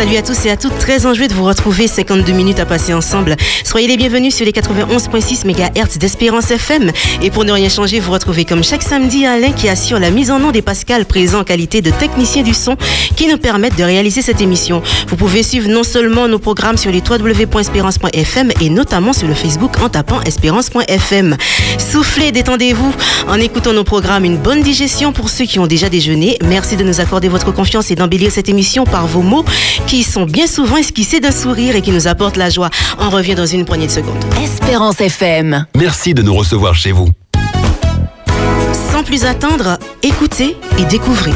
Salut à tous et à toutes, très enjoué de vous retrouver 52 minutes à passer ensemble. Soyez les bienvenus sur les 91.6 MHz d'Espérance FM. Et pour ne rien changer, vous retrouvez comme chaque samedi Alain qui assure la mise en nom des Pascal présents en qualité de technicien du son qui nous permettent de réaliser cette émission. Vous pouvez suivre non seulement nos programmes sur les www.espérance.fm et notamment sur le Facebook en tapant espérance.fm. Soufflez, détendez-vous en écoutant nos programmes. Une bonne digestion pour ceux qui ont déjà déjeuné. Merci de nous accorder votre confiance et d'embellir cette émission par vos mots qui sont bien souvent esquissés d'un sourire et qui nous apportent la joie. On revient dans une poignée de secondes. Espérance FM. Merci de nous recevoir chez vous. Sans plus attendre, écoutez et découvrez.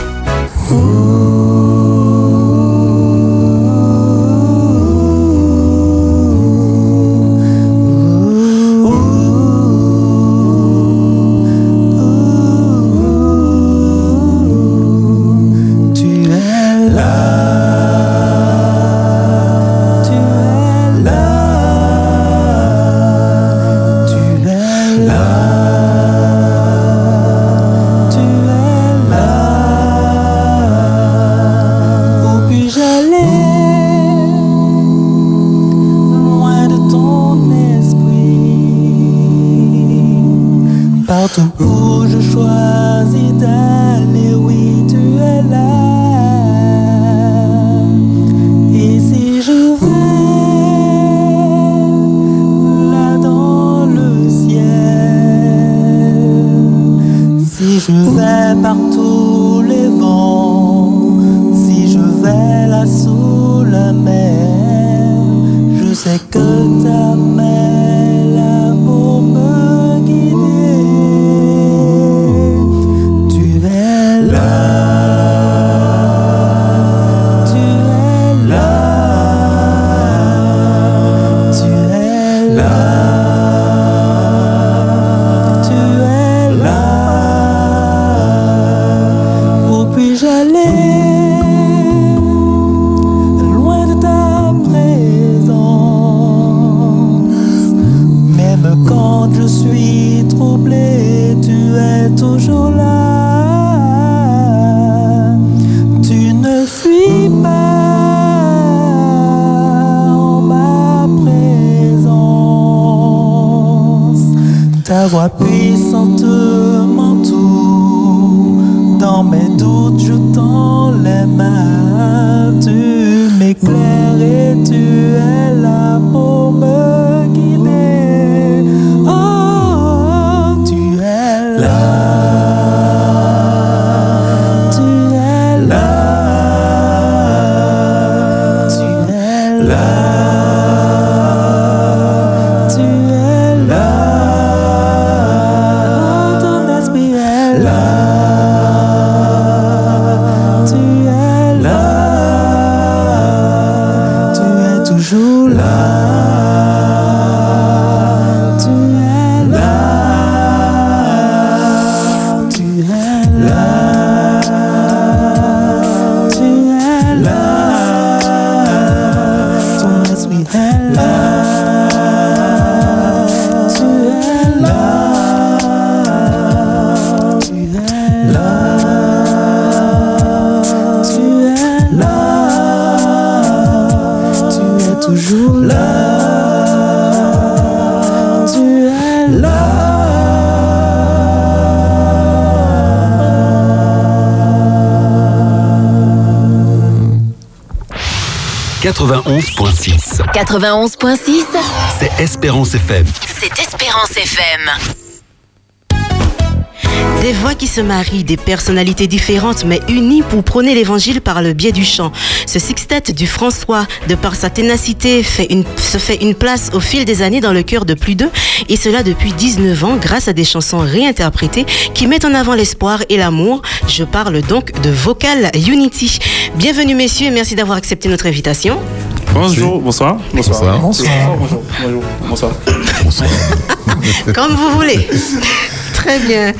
je vais par tous les vents. voix 如来。91.6 C'est Espérance FM. C'est Espérance FM. Des voix qui se marient, des personnalités différentes mais unies pour prôner l'évangile par le biais du chant. Ce sextet du François, de par sa ténacité, fait une, se fait une place au fil des années dans le cœur de plus d'eux, et cela depuis 19 ans grâce à des chansons réinterprétées qui mettent en avant l'espoir et l'amour. Je parle donc de Vocal Unity. Bienvenue messieurs et merci d'avoir accepté notre invitation. Bonjour, bonsoir. Bonsoir. Bonsoir. Bonjour. Bonjour. Bonsoir. Comme vous voulez. Très bien.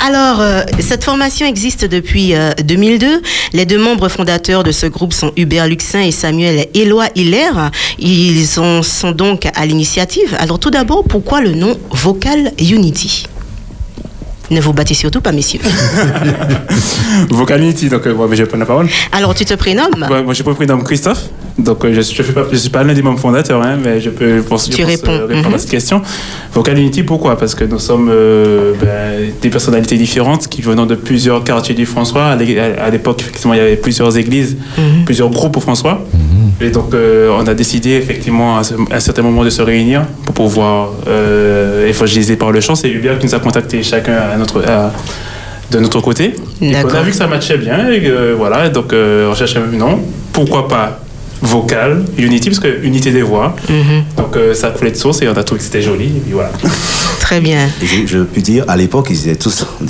Alors, euh, cette formation existe depuis euh, 2002. Les deux membres fondateurs de ce groupe sont Hubert Luxin et Samuel Éloi Hiller. Ils sont, sont donc à l'initiative. Alors, tout d'abord, pourquoi le nom Vocal Unity? Ne vous battez surtout pas, messieurs. Vocality, donc euh, je vais prendre la parole. Alors, tu te prénommes Ouais, moi, je me prénomme Christophe. Donc, euh, je ne suis, pas, je suis pas l'un des membres fondateurs, hein, mais je peux je pense, je Tu pense, réponds. euh, répondre Mhm. à cette question. Vocal Unity, pourquoi? Parce que nous sommes euh, ben, des personnalités différentes qui venons de plusieurs quartiers du François. À l'é- à l'époque, effectivement, il y avait plusieurs églises, Mhm. plusieurs groupes au François. Et donc, euh, on a décidé, effectivement, à, ce- à un certain moment de se réunir pour pouvoir euh, évangéliser par le chant. C'est Hubert qui nous a contactés chacun à notre, à- de notre côté. Et on a vu que ça matchait bien. Et que, voilà, donc euh, on cherchait un nom. Pourquoi pas vocal, Unity, parce que unité des voix. Mhm. Donc euh, ça coulait de source et on a trouvé que c'était joli. Et puis voilà. Très bien. Je, je peux dire, à l'époque, ils étaient tous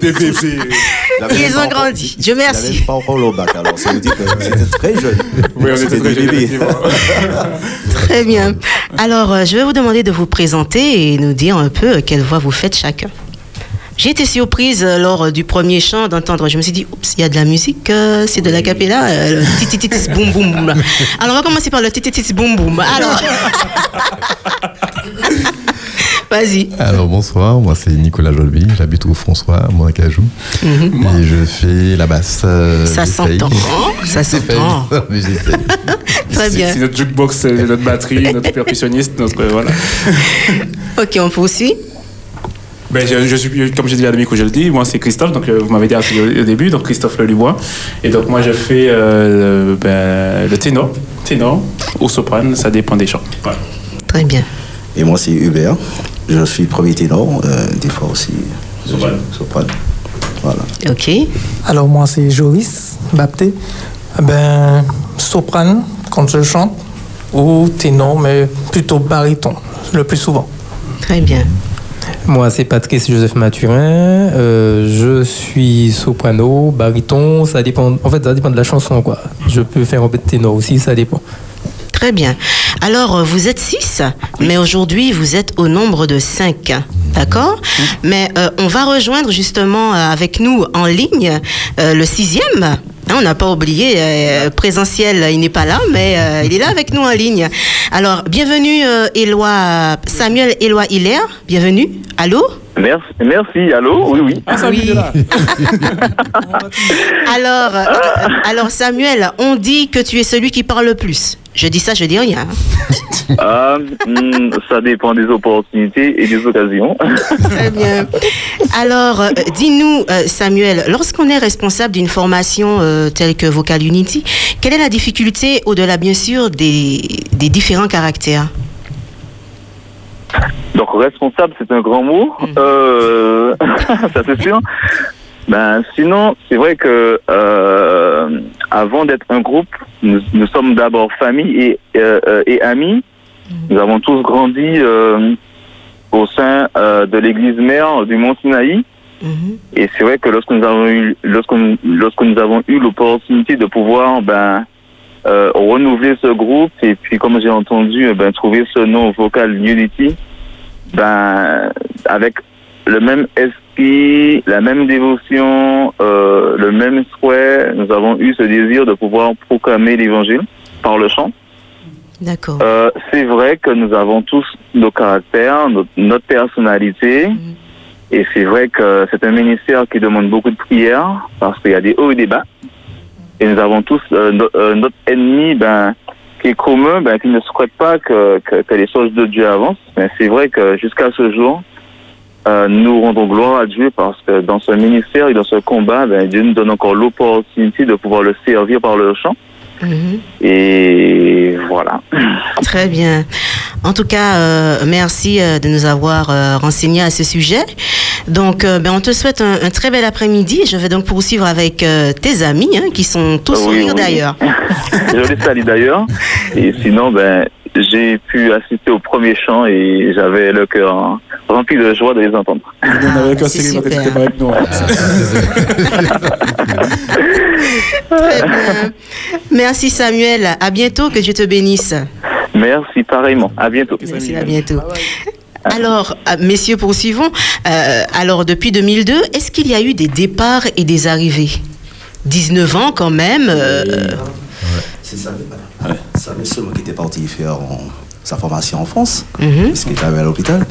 des bébés. Ils ont grandi. Dieu merci. Ils n'avaient pas encore le bac, alors ça veut dire que c'était très jeune. Oui, on était très des jeunes, bébés. effectivement. Très bien. Alors, euh, je vais vous demander de vous présenter et nous dire un peu euh, quelle voix vous faites chacun. J'ai été surprise euh, lors du premier chant d'entendre. Je me suis dit, oups, il y a de la musique, euh, c'est de la capella, euh, le titititis boum boum boum. Alors, on va commencer par le titititis boum boum. Alors, vas-y. Alors bonsoir, moi c'est Nicolas Jolby, j'habite au François, à Montacajou, et je fais la basse. euh, Ça s'entend. Ça J'essaye, s'entend. Très C'est- bien. C'est notre jukebox, notre batterie, notre percussionniste, notre euh, voilà. Ok, on poursuit. Ben, je, je suis, comme j'ai dit à demi que je le dis, moi c'est Christophe, donc euh, vous m'avez dit au, au début, donc Christophe Lelubois. Et donc moi je fais euh, le, ben, le ténor, ténor ou soprane, ça dépend des chants. Voilà. Très bien. Et moi, c'est Hubert. Je suis premier ténor, euh, des fois aussi soprane. Voilà. Ok. Alors moi c'est Joris Bapté. Ben soprane quand je chante ou ténor mais plutôt baryton le plus souvent. Très bien. Moi, c'est Patrice Joseph Mathurin. Euh, je suis soprano, baryton. Ça dépend. En fait, ça dépend de la chanson, quoi. Je peux faire un peu de ténor aussi, ça dépend. Très bien. Alors, euh, vous êtes six, mais aujourd'hui, vous êtes au nombre de cinq. D'accord Mais euh, on va rejoindre justement euh, avec nous en ligne euh, le sixième. Hein, on n'a pas oublié, euh, présentiel, il n'est pas là, mais euh, il est là avec nous en ligne. Alors, bienvenue, euh, Éloi, Samuel Éloi Hilaire. Bienvenue. Allô? Merci, merci, allô? Oui, oui. Ah, Oui. Alors, euh, alors, Samuel, on dit que tu es celui qui parle le plus. Je dis ça, je dis rien. Euh, hmm, ça dépend des opportunités et des occasions. Très bien. Alors, euh, dis-nous, euh, Samuel, lorsqu'on est responsable d'une formation euh, telle que Vocal Unity, quelle est la difficulté, au-delà bien sûr des, des différents caractères? Donc, responsable, c'est un grand mot. Euh, ça, c'est sûr. Ben, sinon, c'est vrai que euh, avant d'être un groupe, nous, nous sommes d'abord famille et, euh, euh, et amis. Nous avons tous grandi euh, au sein de l'église mère du Mont Sinaï. Mhm. Et c'est vrai que lorsque nous avons eu, lorsque lorsque nous avons eu l'opportunité de pouvoir ben, euh, renouveler ce groupe et puis comme j'ai entendu eh ben, trouver ce nom vocal Unity, ben avec le même esprit, la même dévotion, euh, le même souhait, nous avons eu ce désir de pouvoir proclamer l'Évangile par le chant. D'accord. Euh, c'est vrai que nous avons tous nos caractères, notre, notre personnalité. Et c'est vrai que c'est un ministère qui demande beaucoup de prières parce qu'il y a des hauts et des bas. Et nous avons tous euh, euh, notre ennemi ben, qui est commun, ben, qui ne souhaite pas que, que, que les choses de Dieu avancent. Mais c'est vrai que jusqu'à ce jour, euh, nous rendons gloire à Dieu parce que dans ce ministère et dans ce combat, ben, Dieu nous donne encore l'opportunité de pouvoir le servir par le chant. Mhm. Et voilà. Très bien. En tout cas, euh, merci euh, de nous avoir euh, renseigné à ce sujet. Donc, euh, ben, on te souhaite un, un très bel après-midi. Je vais donc poursuivre avec tes amis, hein, qui sont tous Oui, sourires oui. d'ailleurs. Je les salue d'ailleurs. Et sinon, ben, j'ai pu assister au premier chant et j'avais le cœur hein, rempli de joie de les entendre. On avait le cœur c'est serré quand super. t'étais pas avec nous. Très bien. Merci Samuel. À bientôt. Que Dieu te bénisse. Merci pareillement. À bientôt. Merci, à bientôt. Alors, euh, messieurs, poursuivons. Euh, alors, depuis 2002, est-ce qu'il y a eu des départs et des arrivées? 19 ans quand même. euh, C'est Samuel, Samuel seulement qui était parti faire en- sa formation en France, mhm, parce qu'il était à l'hôpital.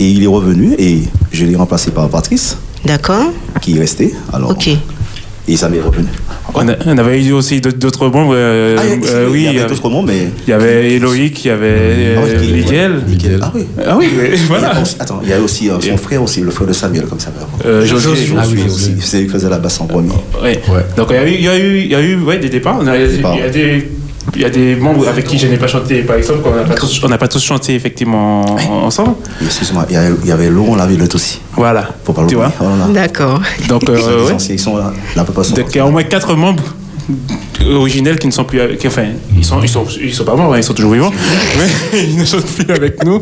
Et il est revenu et je l'ai remplacé par Patrice, D'accord. qui est resté. Alors, Ok. Et ça m'est revenu. On, a- on avait eu aussi d'autres- membres. euh, Ah, il y a- euh, il oui, il y avait- d'autres noms, mais. il y avait Eloïc, il y avait Ah, euh, ok, Miguel. Miguel. Ah oui. Ah oui, oui, Il y voilà. a aussi- attends, il y a aussi euh, son frère aussi, le frère de Samuel, comme ça. Euh, Josué. Josué Ah oui, aussi. C'est lui qui faisait la basse en premier. Ouais. Donc il y a eu, il y a eu, il y a eu ouais, des départs. On a- Il y a des, il y a des membres avec qui je n'ai pas chanté, par exemple, qu'on n'a pas tous, on n'a pas tous chanté effectivement en- ensemble. Excuse-moi, il y, avait Laurent Lavillette aussi. Voilà. Faut pas Tu l'oublier. vois Voilà. D'accord. Donc, Ils sont euh, des ouais. anciens, ils sont là, la plupart sont Donc il y a au moins quatre membres originels qui ne sont plus, avec- qui- enfin, ils sont, ils sont, ils sont pas morts, hein, ils sont toujours vivants, mais ils ne chantent plus avec nous.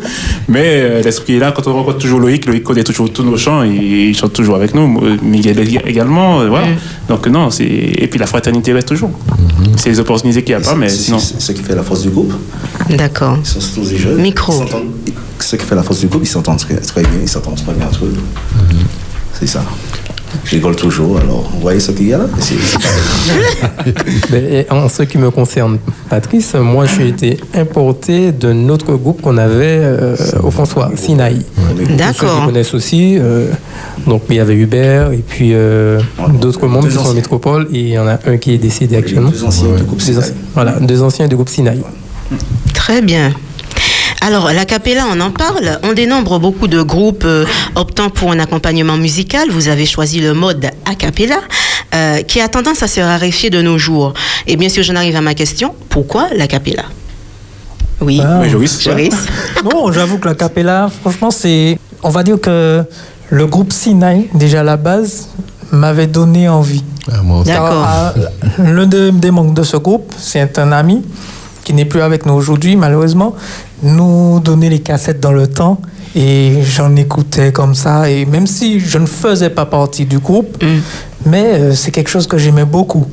Mais euh, l'esprit est là. Quand on rencontre toujours Loïc, Loïc connaît toujours tous nos chants, et il chante toujours avec nous. Euh, Miguel également, euh, voilà. Donc non, c'est et puis la fraternité reste toujours. C'est les opportunités qu'il n'y a pas, mais C'est- sinon. C'est ce qui fait la force du groupe. D'accord. Ils sont tous des jeunes. Micro. Ce qui fait la force du groupe, ils s'entendent très, très bien, ils s'entendent très bien entre eux. C'est ça. Je rigole toujours, alors vous voyez ce qu'il y a là? En ce qui me concerne, Patrice, moi, j'ai été importé d'un autre groupe qu'on avait euh, au François, Sinaï. D'accord. Ceux connaissent aussi. euh, donc, il y avait Hubert et puis euh, d'autres membres qui sont en métropole. Et il y en a un qui est décédé actuellement. Deux anciens du groupe Sinaï. Voilà, deux anciens du groupe Sinaï. Très bien. Alors, la capella, on en parle. On dénombre beaucoup de groupes euh, optant pour un accompagnement musical. Vous avez choisi le mode a cappella, euh, qui a tendance à se raréfier de nos jours. Et bien sûr, j'en arrive à ma question. Pourquoi la capella? Oui, Ah. Oui, Joris. Joris. Non, j'avoue que la capella, franchement, c'est. On va dire que le groupe Sinai, déjà à la base, m'avait donné envie. Ah, moi aussi. D'accord. Euh, L'un des, des membres de ce groupe, c'est un ami qui n'est plus avec nous aujourd'hui, malheureusement, nous donnait les cassettes dans le temps et j'en écoutais comme ça. Et même si je ne faisais pas partie du groupe, mais euh, c'est quelque chose que j'aimais beaucoup.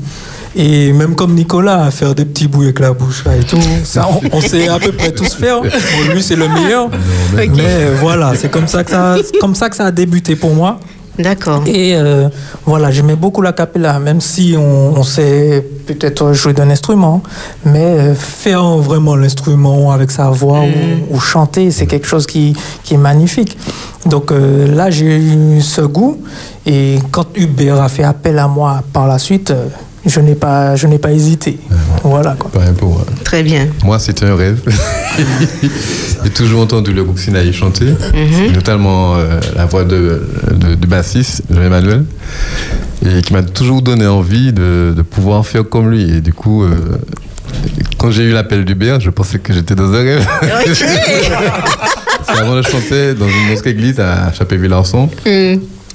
Et même comme Nicolas, à faire des petits bouts avec la bouche là et tout, ça, on, on sait à peu près tous faire. Bon, lui, c'est le meilleur. Mais euh, voilà, c'est comme ça que ça, c'est comme ça que ça a débuté pour moi. D'accord. Et euh, voilà, j'aimais beaucoup la capella, même si on, on sait peut-être jouer d'un instrument, mais euh, faire vraiment l'instrument avec sa voix ou, ou chanter, c'est quelque chose qui, qui est magnifique. Donc euh, là, j'ai eu ce goût, et quand Hubert a fait appel à moi par la suite, je n'ai pas, je n'ai pas hésité. Voilà quoi. Pareil pour moi. Très bien. Moi, c'était un rêve. J'ai toujours entendu le groupe Sinaï chanter, notamment euh, la voix de, de- du bassiste, Jean-Emmanuel, et qui m'a toujours donné envie de, de pouvoir faire comme lui. Et du coup, euh, quand j'ai eu l'appel d'Hubert, je pensais que j'étais dans un rêve. Parce qu'avant, je chantais dans une autre église à Chapé-Villarson.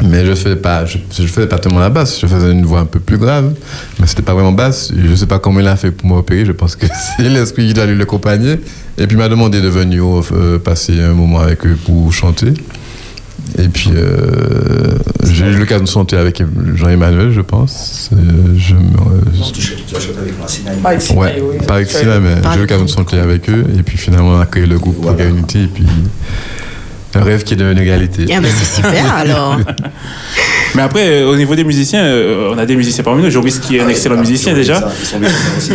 Mais je faisais pas, je, je faisais pas tellement la basse. Je faisais une voix un peu plus grave, mais c'était pas vraiment basse. Je sais pas comment il a fait pour m'opérer. Je pense que c'est l'esprit qui doit lui l'accompagner. Et puis il m'a demandé de venir euh, passer un moment avec eux pour chanter. Et puis euh, j'ai eu l'occasion de chanter avec Jean-Emmanuel, je pense. Euh, je me- avec moi, Ouais, pas avec Sina, mais j'ai eu l'occasion de chanter avec eux. Et puis finalement, on a créé le groupe Voilà. Progrès Unité. Et puis un rêve qui est devenu réalité. Ah ben, c'est super alors. Mais après, euh, au niveau des musiciens, euh, on a des musiciens parmi nous. Joris qui est un excellent musicien sont- déjà. Ils sont aussi.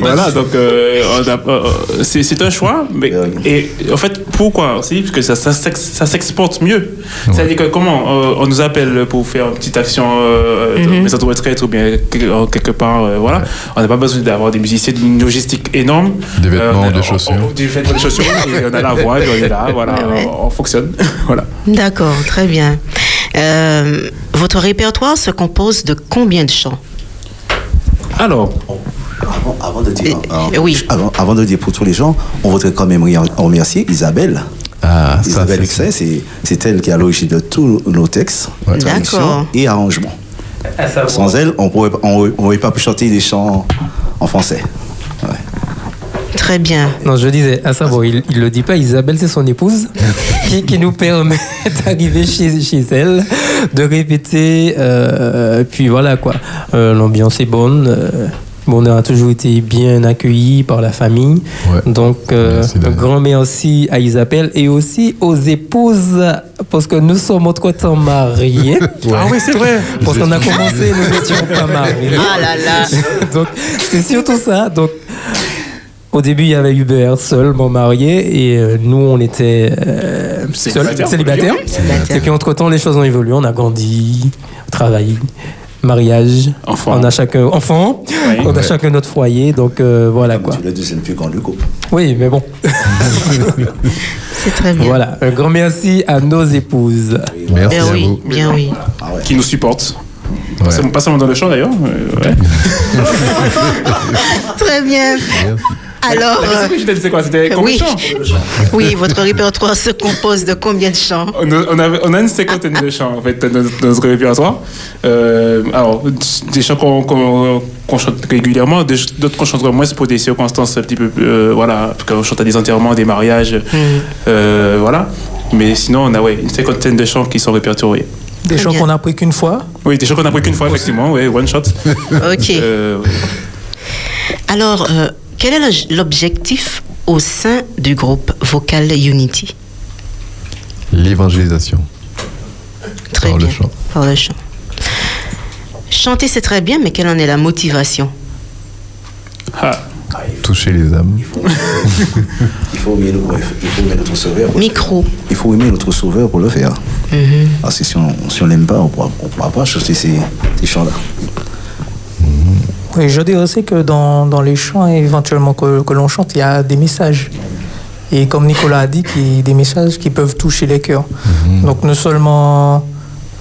Voilà, donc euh, euh, c'est un choix, mais et en fait pourquoi aussi? Parce que ça ça, s'ex- ça s'exporte mieux. C'est-à-dire que comment euh, on nous appelle pour faire une petite action de maison de retraite ou bien que- quelque part, euh, voilà, on n'a pas besoin d'avoir des musiciens d'une logistique énorme. Des vêtements, on a- des on- chaussures. on- des vêtements, des chaussures. et on a la voix, et on est là, voilà, Ouais. on, on fonctionne, voilà. D'accord, très bien. Euh, votre répertoire se compose de combien de chants? Alors, Avant, avant de dire, Euh, euh, oui. avant, avant de dire pour tous les gens, on voudrait quand même remercier Isabelle. Ah, Isabelle c'est- elle qui est à l'origine de tous nos textes, Ouais. traductions D'accord. et arrangements. Sans elle, on pourrait- on n'aurait pas pu chanter des chants en français. Très bien. Non, je disais, à savoir, il, il le dit pas, Isabelle, c'est son épouse, qui, qui nous permet d'arriver chez, chez elle, de répéter, euh, puis voilà quoi. Euh, L'ambiance est bonne. euh, bon, on a toujours été bien accueillis par la famille. Ouais. Donc, euh, Merci, un grand merci à Isabelle et aussi aux épouses, parce que nous sommes entre-temps mariés. ah oui c'est vrai. Parce qu'on a commencé, nous n'étions pas mariés. Ah là là. Donc, c'est surtout ça. Donc, au début, il y avait Hubert seul, mon marié, et euh, nous, on était euh, seuls, Célibataires. Et puis, entre-temps, les choses ont évolué. On a grandi, travaillé. mariage. Enfant. On a chacun enfant. Oui. on a Ouais. chacun notre foyer. Donc euh, voilà quoi. Tu le deuxième plus grand du couple. Oui, mais bon. C'est très bien. Voilà. Un grand merci à nos épouses. Merci Bien à oui, vous. bien oui. Qui nous supportent. Ouais. C'est Pas seulement dans le chant d'ailleurs. euh, ouais. Très bien. Alors, La question que je quoi C'était combien oui. de chants oui, votre répertoire se compose de combien de chants? On a, on, a, on a une cinquantaine de chants en fait dans notre, dans notre répertoire. Euh, alors, des chants qu'on qu'on- qu'on chante régulièrement, d'autres qu'on chante moins pour des circonstances un petit peu. euh, voilà, quand on chante à des enterrements, des mariages. euh, voilà. Mais sinon, on a ouais, une cinquantaine de chants qui sont répertoriés. Des chants qu'on n'a pris qu'une fois? Oui, des chants qu'on a pris qu'une fois, effectivement, ouais, one shot. Ok. Euh, Alors, euh, quel est le- l'objectif au sein du groupe Vocal Unity? L'évangélisation. Très Par le bien. chant. Par le chant. Chanter, c'est très bien, mais quelle en est la motivation? Ah, Toucher les âmes. Il faut aimer, le- ouais, il faut aimer notre sauveur. pour le Micro. faire. Il faut aimer notre sauveur pour le faire. Mhm. Parce que si on si on l'aime pas, on ne pourra, pas chanter ces, ces chants-là. Oui, je dirais aussi que dans, dans les chants éventuellement que, que l'on chante, il y a des messages. Et comme Nicolas a dit, qu'il y a des messages qui peuvent toucher les cœurs. Donc non seulement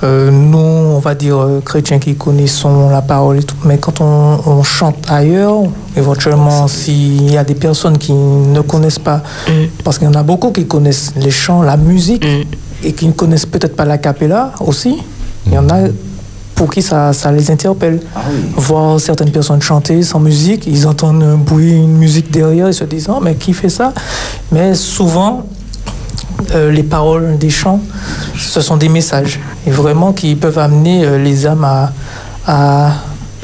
euh, nous, on va dire euh, chrétiens qui connaissons la parole et tout, mais quand on, on chante ailleurs, éventuellement s'il y a des personnes qui ne connaissent pas, parce qu'il y en a beaucoup qui connaissent les chants, la musique, et qui ne connaissent peut-être pas la capella aussi, il y en a pour qui ça, ça les interpelle. Voir certaines personnes chanter sans musique, ils entendent un bruit, une musique derrière, ils se disent Oh, mais qui fait ça? Mais souvent, euh, les paroles des chants, ce sont des messages, et vraiment qui peuvent amener euh, les âmes à, à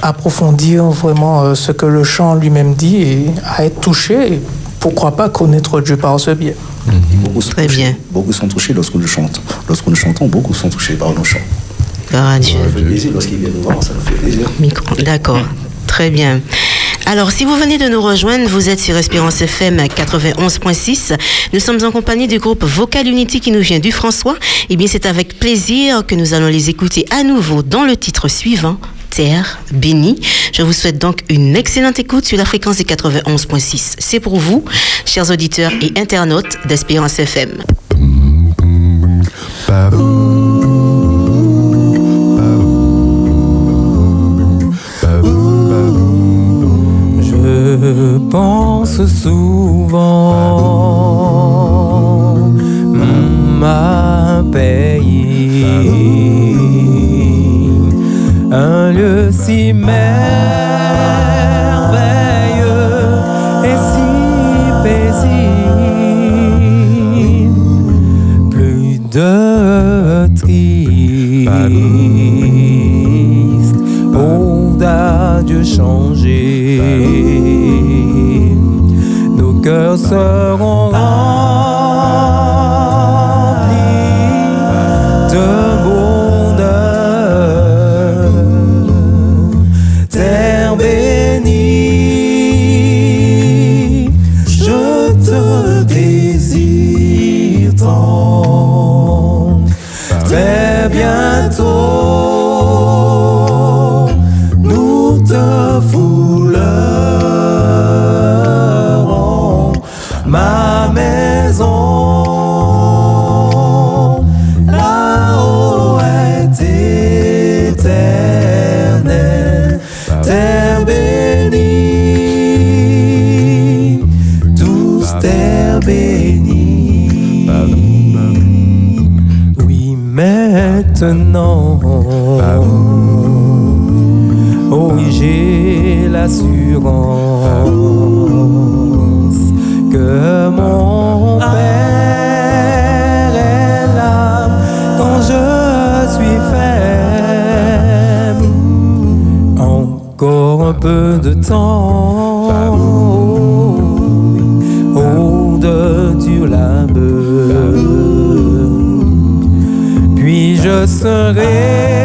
approfondir vraiment euh, ce que le chant lui-même dit et à être touché, et pourquoi pas connaître Dieu par ce biais. Beaucoup sont Très touchés. bien. Beaucoup sont touchés lorsque nous chantons. Lorsque nous chantons, beaucoup sont touchés par nos chants. Gloire à Dieu. Ça nous fait plaisir lorsqu'ils viennent nous voir, ça nous fait plaisir. Micro. D'accord. Très bien. Alors, si vous venez de nous rejoindre, vous êtes sur Espérance FM 91.6. Nous sommes en compagnie du groupe Vocal Unity qui nous vient du François. Eh bien, c'est avec plaisir que nous allons les écouter à nouveau dans le titre suivant, Terre bénie. Je vous souhaite donc une excellente écoute sur la fréquence des 91.6. C'est pour vous, chers auditeurs et internautes d'Espérance FM. Je pense souvent ma pays, un lieu si merveilleux et si paisible, plus de triste, cœurs seront serai,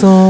désire tant,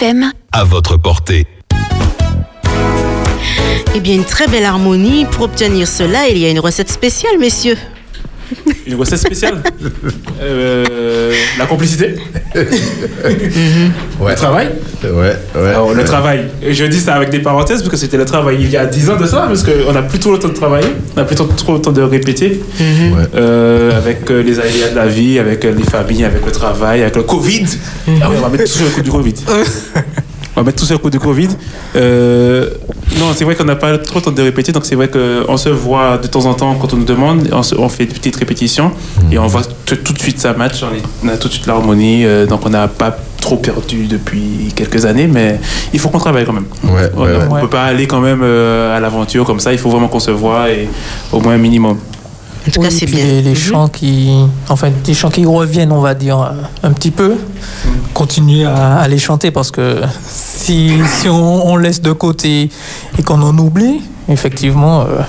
FM. À votre portée. Eh bien, une très belle harmonie. Pour obtenir cela, il y a une recette spéciale, messieurs. Une recette spéciale Euh, La complicité Ouais. Le travail Ouais, ouais. Alors, le travail, et je dis ça avec des parenthèses parce que c'était le travail il y a 10 ans de ça, parce qu'on n'a plus trop le temps de travailler, on n'a plus trop, trop le temps de répéter, Ouais. Euh, avec euh, les aléas de la vie, avec les familles, avec le travail, avec le Covid. Ah oui, on va mettre tout sur le coup du Covid. On va mettre tout sur le coup du Covid. Euh, non, c'est vrai qu'on n'a pas trop le temps de répéter, donc c'est vrai qu'on se voit de temps en temps quand on nous demande, on, se- on fait des petites répétitions et on voit tout, de suite ça match, on, a tout de suite l'harmonie, euh, donc on n'a pas trop perdu depuis quelques années, mais il faut qu'on travaille quand même. Ouais, On ouais, ne ouais. peut pas aller quand même euh, à l'aventure comme ça, il faut vraiment qu'on se voit et au moins un minimum. En tout cas, c'est puis bien. Les, les Mhm. chants qui, enfin, des chants qui reviennent, on va dire, euh, un petit peu. Continuer à, à les chanter parce que si, si on, on laisse de côté et qu'on en oublie, effectivement, euh,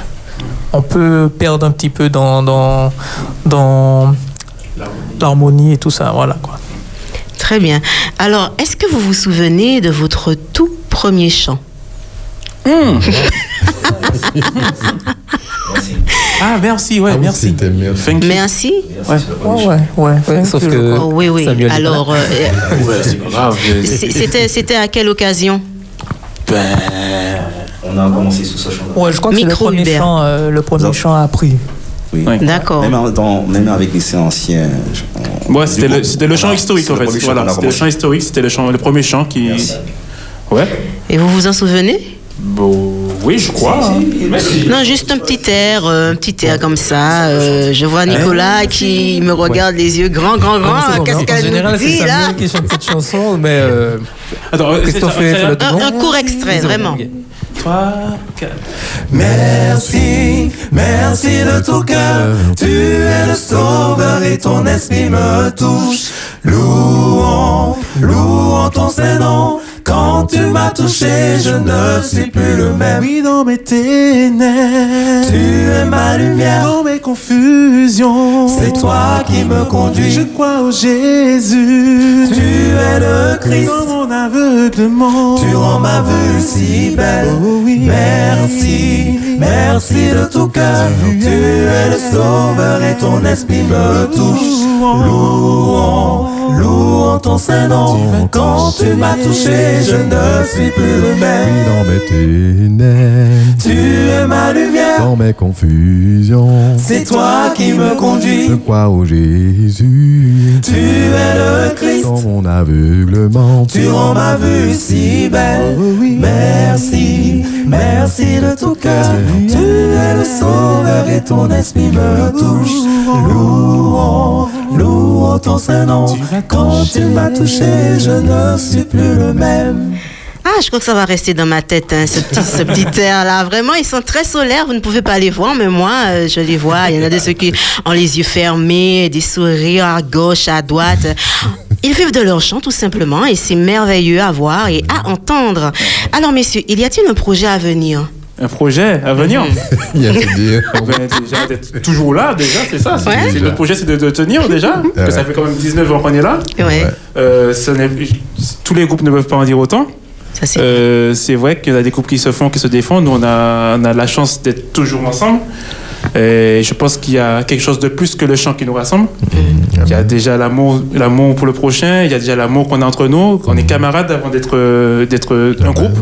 on peut perdre un petit peu dans, dans, dans l'harmonie et tout ça. Voilà, quoi. Très bien. Alors, est-ce que vous vous souvenez de votre tout premier chant? Ah merci, ouais, Ah oui, merci. merci. Thank you. Merci. Ouais. Ouais, ouais, sauf que Oh, oui, oui. Samuel. Alors, euh, Ouais, c'est pas grave. je- c'est- c'était, c'était à quelle occasion? Ben, On a commencé sous ce chant Ouais, je crois que c'est le premier Hubert. chant, euh, le premier chant appris. Oui. Ouais. D'accord. Même, en- dans- même avec les anciens. on- Ouais, c'était le, c'était le chant historique en fait. Voilà, a c'était le chant historique, c'était le, chant, le premier chant qui. Merci. Ouais. Et vous vous en souvenez? Bon, oui, je crois. hein. Non, juste un petit air, euh, un petit air comme ça. euh, je vois Nicolas qui me regarde les yeux grands, grands, grands. Qu'est-ce en qu'elle général, nous c'est dit là Samuel qui chante cette chanson, mais euh, Attends, euh, Christophe c'est- fait un, court extrait, vraiment. Trois, quatre. Merci, merci de tout cœur. Tu es le sauveur et ton esprit me touche. Louons, louons ton Saint-Nom. Quand tu m'as touché, je ne suis plus le même. Oui, dans mes ténèbres, tu es ma lumière. Dans mes confusions, c'est toi qui me conduis. Je crois au Jésus. Tu es le Christ. Dans mon aveuglement. Tu rends ma vue si belle. Merci, merci de tout cœur. Tu es le sauveur et ton esprit me touche. Louons, louons ton Saint-Nom. Quand tu m'as touché, je ne suis plus le même. Dans mes ténèbres, Tu es ma lumière. dans mes confusions, C'est toi qui me conduis. je crois au Jésus. Tu es le Christ. Dans mon aveuglement, Tu rends ma vue si belle. Merci, merci de tout cœur. Tu es le sauveur et ton esprit me touche. Louons, louons ton Saint-Nom. Quand tu m'as touché, je ne suis plus le même. Ah, je crois que ça va rester dans ma tête, hein, ce petit, ce petit air-là. Vraiment, ils sont très solaires. Vous ne pouvez pas les voir, mais moi, euh, je les vois. Il y en a de ceux qui ont les yeux fermés, des sourires à gauche, à droite. Ils vivent de leur chant, tout simplement, et c'est merveilleux à voir et à entendre. Alors, messieurs, il y a-t-il un projet à venir? Un projet à venir il y a. Ben, déjà d'être toujours là, déjà, c'est ça. c'est- Ouais. c'est- Notre projet, c'est de, de tenir déjà. que ça fait quand même 19 ans qu'on est là. Ouais, Euh, tous les groupes ne peuvent pas en dire autant. ça c'est. Euh, c'est vrai qu'il y a des groupes qui se font, qui se défendent. Nous, on a, on a la chance d'être toujours ensemble. Et je pense qu'il y a quelque chose de plus que le chant qui nous rassemble. Il y a déjà l'amour, l'amour pour le prochain. Il y a déjà l'amour qu'on a entre nous. qu'on est camarades avant d'être, d'être un groupe.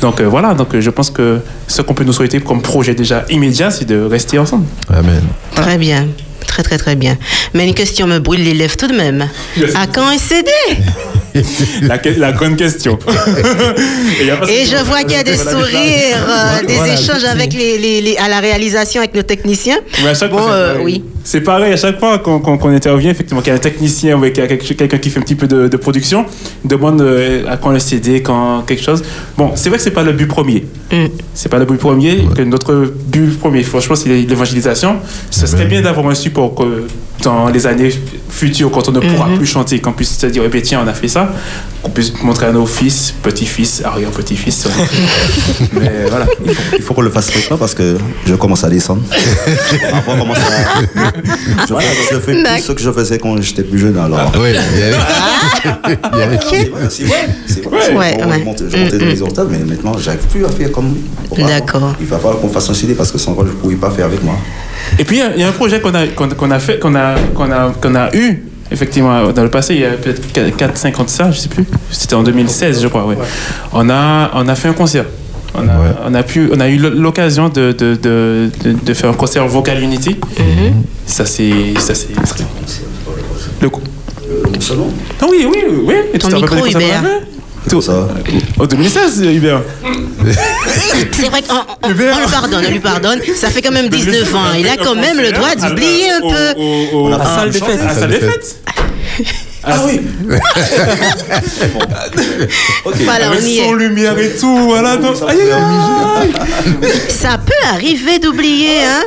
Donc euh, voilà. Donc euh, je pense que ce qu'on peut nous souhaiter comme projet déjà immédiat, c'est de rester ensemble. Amen. Très bien. Très, très, très bien. Mais une question me brûle les lèvres tout de même. À quand un CD La, que- la grande question. Et, je vois qu'il y a des sourires, euh, des Voilà, échanges avec les, les- les- à la réalisation avec nos techniciens. Mais à chaque Bon, fois, c'est euh, pareil. oui. C'est pareil, à chaque fois qu'on intervient, effectivement, qu'il y a un technicien ou qu'il y a quelque- quelqu'un qui fait un petit peu de, de production, il demande euh, à quand le CD, quand quelque chose. Bon, c'est vrai que c'est pas le but premier. Mm. C'est pas le but premier. Que notre but premier, franchement, c'est l'évangélisation. Ce serait bien d'avoir un support que dans les années futures, quand on ne pourra Mhm. plus chanter, qu'on puisse se dire, eh bien, tiens, on a fait ça, qu'on puisse montrer à nos fils, petits-fils, arrière-petits-fils. Mais voilà. Il faut, il faut qu'on le fasse maintenant parce que je commence à descendre. Avant, commence à... je, fais, je fais plus ce que je faisais quand j'étais plus jeune. Alors, Oui, il y a- il y a- c'est vrai, c'est vrai. Ouais. Je montais, je montais dans les octaves, mais maintenant, j'arrive plus à faire comme lui. D'accord. Il va falloir qu'on fasse un CD parce que sans quoi je ne pouvais pas faire avec moi. Et puis, il y y, a un projet qu'on a, qu'on qu'on a fait, qu'on a, qu'on a, qu'on a eu, effectivement, dans le passé, il y a peut-être 4-5 ans de ça, je sais plus. C'était en 2016, je crois, ouais. On, a, on a fait un concert. On a, Ouais. on a, pu, on a eu l'occasion de, de, de, de, de faire un concert Vocal Unity. Ça, c'est. ça, c'est- Le coup. Euh, seulement Ah oui, oui, oui. Et Ton micro, Hubert? Tout ça. En 2016, Hubert. C'est vrai qu'on on, on lui pardonne, on lui pardonne. Ça fait quand même 19 ans. Il a quand même le droit d'oublier un peu. Au, On a à pas salle des fêtes. À salle des fêtes. Ah oui Ok. Voilà, on Avec y son est. lumière et tout, voilà. donc- Aïe, aïe, aïe. Ça peut arriver d'oublier, hein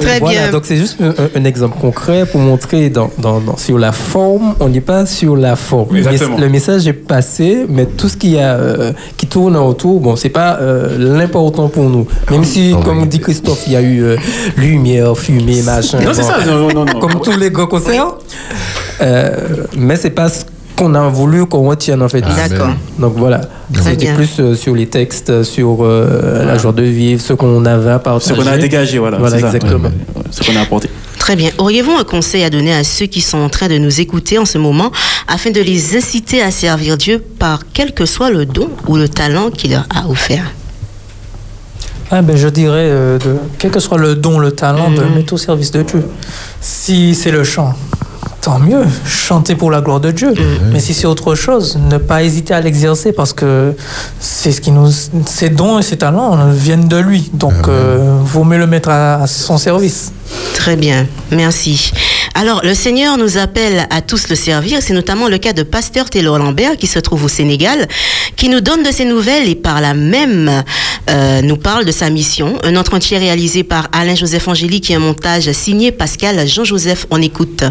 Très Voilà, bien. donc c'est juste un, un exemple concret pour montrer dans, dans- dans- sur la forme, on n'est pas sur la forme. Exactement. Le message est passé, mais tout ce qui, a, euh, qui tourne autour, bon, c'est pas euh, l'important pour nous. Même si, comme oui. dit Christophe, il y a eu euh, lumière, fumée, machin. Non, c'est ça. Non, non, non. Comme tous les grands concerts. Euh, mais c'est pas ce qu'on a voulu qu'on retienne en fait. Amen. D'accord. Donc voilà. C'était plus euh, sur les textes, sur euh, la joie de vivre, ce qu'on avait à Ce qu'on a dégagé, voilà. Voilà, ça. exactement. Ce qu'on a apporté. Très bien. Auriez-vous un conseil à donner à ceux qui sont en train de nous écouter en ce moment afin de les inciter à servir Dieu par quel que soit le don ou le talent qu'il leur a offert? Ah ben, je dirais, euh, de, quel que soit le don, le talent, de Mhm. mettre au service de Dieu. Si c'est le chant, tant mieux, chanter pour la gloire de Dieu. Mais si c'est autre chose, ne pas hésiter à l'exercer parce que c'est ce qui nous, ces dons et ces talents euh, viennent de lui. Donc, euh, vaut mieux le mettre à, à son service. Très bien, merci. Alors, le Seigneur nous appelle à tous le servir. C'est notamment le cas de Pasteur Taylor Lambert qui se trouve au Sénégal, qui nous donne de ses nouvelles et par là même euh, nous parle de sa mission. Un entretien réalisé par Alain Joseph Angélique et un montage signé Pascal Jean-Joseph. On écoute.